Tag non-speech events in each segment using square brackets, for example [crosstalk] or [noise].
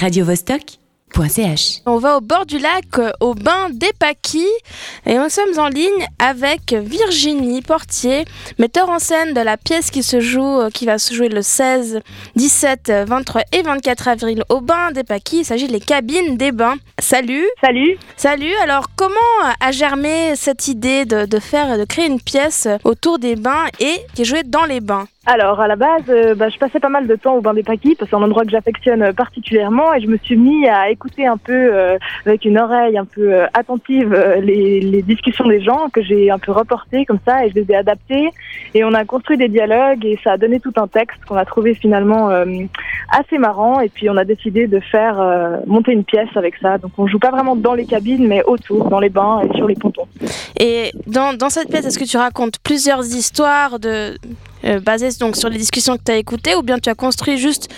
radiovostok.ch. On va au bord du lac, euh, au bain des Paquis, et nous sommes en ligne avec Virginie Portier, metteur en scène de la pièce qui se joue, euh, qui va se jouer le 16, 17, 23 et 24 avril au bain des Paquis. Il s'agit des cabines des bains. Salut. Salut. Salut. Alors, comment a germé cette idée de, de faire, de créer une pièce autour des bains et qui est jouée dans les bains? Alors, à la base, euh, bah, je passais pas mal de temps au bain des Paquis parce que c'est un endroit que j'affectionne euh, particulièrement et je me suis mis à écouter un peu euh, avec une oreille un peu euh, attentive euh, les, les discussions des gens que j'ai un peu reportées comme ça et je les ai adaptées et on a construit des dialogues et ça a donné tout un texte qu'on a trouvé finalement assez marrant et puis on a décidé de faire monter une pièce avec ça. Donc on joue pas vraiment dans les cabines mais autour, dans les bains et sur les pontons. Et dans, dans cette pièce, est-ce que tu racontes plusieurs histoires de, euh, basées donc, sur les discussions que tu as écoutées ou bien tu as construit juste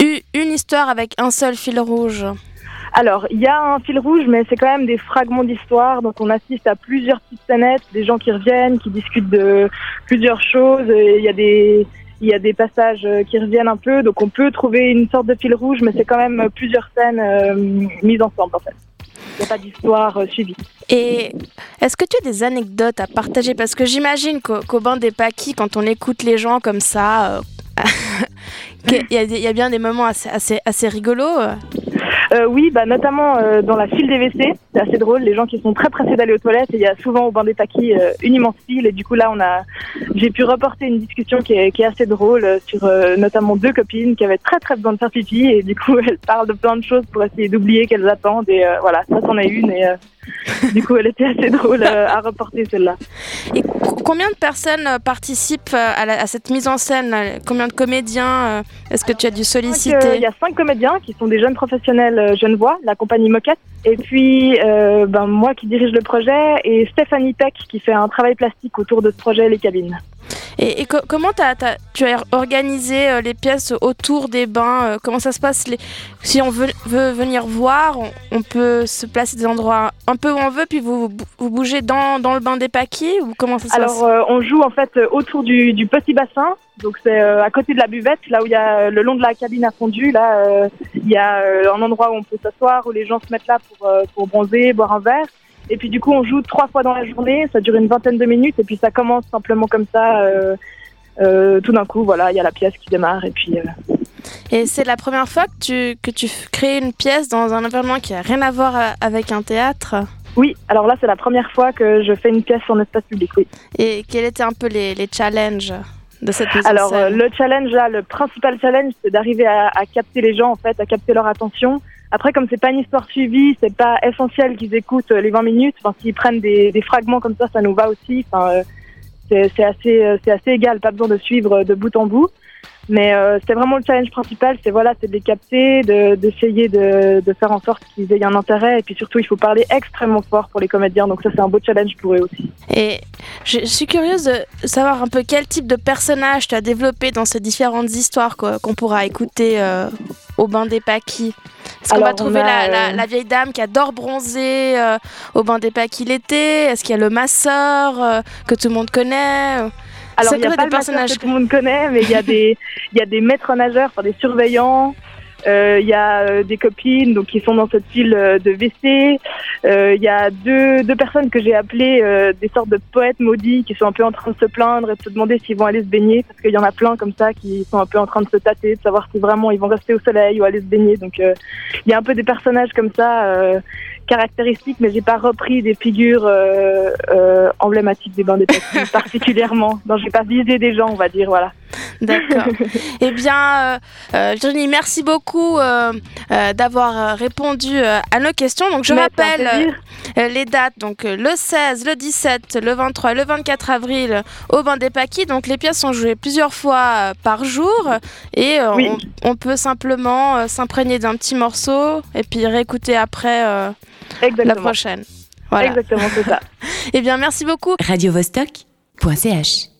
une histoire avec un seul fil rouge? Alors, il y a un fil rouge, mais c'est quand même des fragments d'histoire. Donc, on assiste à plusieurs petites scénettes, des gens qui reviennent, qui discutent de plusieurs choses. Il y a des, il y a des passages euh, qui reviennent un peu. Donc, on peut trouver une sorte de fil rouge, mais c'est quand même plusieurs scènes euh, mises ensemble, en fait. N'y a pas d'histoire euh, suivie. Et est-ce que tu as des anecdotes à partager? Parce que j'imagine qu'au qu'au bain des Paquis, quand on écoute les gens comme ça, euh, [laughs] il y a bien des moments assez, assez, assez rigolos. Euh. Oui, bah, notamment euh, dans la file des WC. C'est assez drôle. Les gens qui sont très pressés d'aller aux toilettes. Et il y a souvent au bain des paquis euh, une immense file. Et du coup, là, on a, j'ai pu reporter une discussion qui est, qui est assez drôle euh, sur euh, notamment deux copines qui avaient très très besoin de faire pipi. Et du coup, [laughs] elles parlent de plein de choses pour essayer d'oublier qu'elles attendent. Et euh, voilà, ça, c'en est une. Et du coup, elle était assez drôle euh, à reporter celle-là. Et co- combien de personnes euh, participent euh, à, la- à cette mise en scène Combien de comédiens est-ce que tu as dû solliciter? Il y a cinq comédiens qui sont des jeunes professionnels Genevois, la compagnie Moquette. Et puis, euh, ben, moi qui dirige le projet et Stéphanie Peck qui fait un travail plastique autour de ce projet, les cabines. Et, et co- comment t'as- t'as- tu as organisé euh, les pièces autour des bains euh, Comment ça se passe les- Si on veut, veut venir voir, on, on peut se placer des endroits un peu où on veut, puis vous, vous bougez dans, dans le bain des paquis ou comment ça se passe? Alors, euh, on joue en fait autour du, du petit bassin. Donc, c'est euh, à côté de la buvette, là où il y a euh, le long de la cabine à fondu. Là, euh, il y a euh, un endroit où on peut s'asseoir, où les gens se mettent là pour, euh, pour bronzer, boire un verre. Et puis, du coup, on joue trois fois dans la journée. Ça dure une vingtaine de minutes. Et puis, ça commence simplement comme ça. euh, euh, tout d'un coup, voilà, il y a la pièce qui démarre. Et puis, euh, Et c'est la première fois que tu, que tu crées une pièce dans un environnement qui n'a rien à voir avec un théâtre? Oui, alors là, c'est la première fois que je fais une pièce en espace public, oui. Et quels étaient un peu les, les challenges de cette Alors le challenge là, le principal challenge, c'est d'arriver à, à capter les gens en fait, à capter leur attention. Après, comme c'est pas une histoire suivie, c'est pas essentiel qu'ils écoutent euh, les 20 minutes. Enfin, s'ils prennent des, fragments comme ça, ça nous va aussi. Enfin, euh, c'est assez, euh, c'est assez égal, pas besoin de suivre de bout en bout. Mais euh, c'est vraiment le challenge principal, c'est voilà, c'est de les capter, de- d'essayer de, de faire en sorte qu'ils aient un intérêt. Et puis surtout, il faut parler extrêmement fort pour les comédiens. Donc ça, c'est un beau challenge pour eux aussi. Et je, suis curieuse de savoir un peu quel type de personnage tu as développé dans ces différentes histoires qu'on pourra écouter au bain des paquis. Est-ce qu'on va trouver a, la, la- euh, la vieille dame qui adore bronzer euh, au bain des paquis l'été Est-ce qu'il y a le masseur euh, que tout le monde connaît? Alors, il n'y a pas des le personnages que tout le monde connaît, mais il y a des, [laughs] il y a des maîtres nageurs, enfin des surveillants. Euh, Il y a euh, des copines donc qui sont dans cette file euh, de WC. Euh, Il y a deux, deux personnes que j'ai appelées euh, des sortes de poètes maudits qui sont un peu en train de se plaindre et de se demander s'ils vont aller se baigner parce qu'il y en a plein comme ça qui sont un peu en train de se tâter, de savoir si vraiment ils vont rester au soleil ou aller se baigner. Donc euh, il y a un peu des personnages comme ça euh, caractéristiques, mais j'ai pas repris des figures euh, euh, emblématiques des bains des Paquis [laughs] particulièrement. Non, j'ai pas visé des gens, on va dire, voilà. D'accord. [laughs] eh bien, euh, euh, Virginie, merci beaucoup euh, euh, d'avoir euh, répondu euh, à nos questions. Donc, je Mais rappelle euh, les dates. Donc, euh, le 16, le 17, le 23, le 24 avril euh, au Bain des Paquis. Donc, les pièces sont jouées plusieurs fois euh, par jour et euh, Oui. on, on peut simplement euh, s'imprégner d'un petit morceau et puis réécouter après euh, la prochaine. Voilà. Exactement, c'est ça. [laughs] Eh bien, merci beaucoup. radiovostok.ch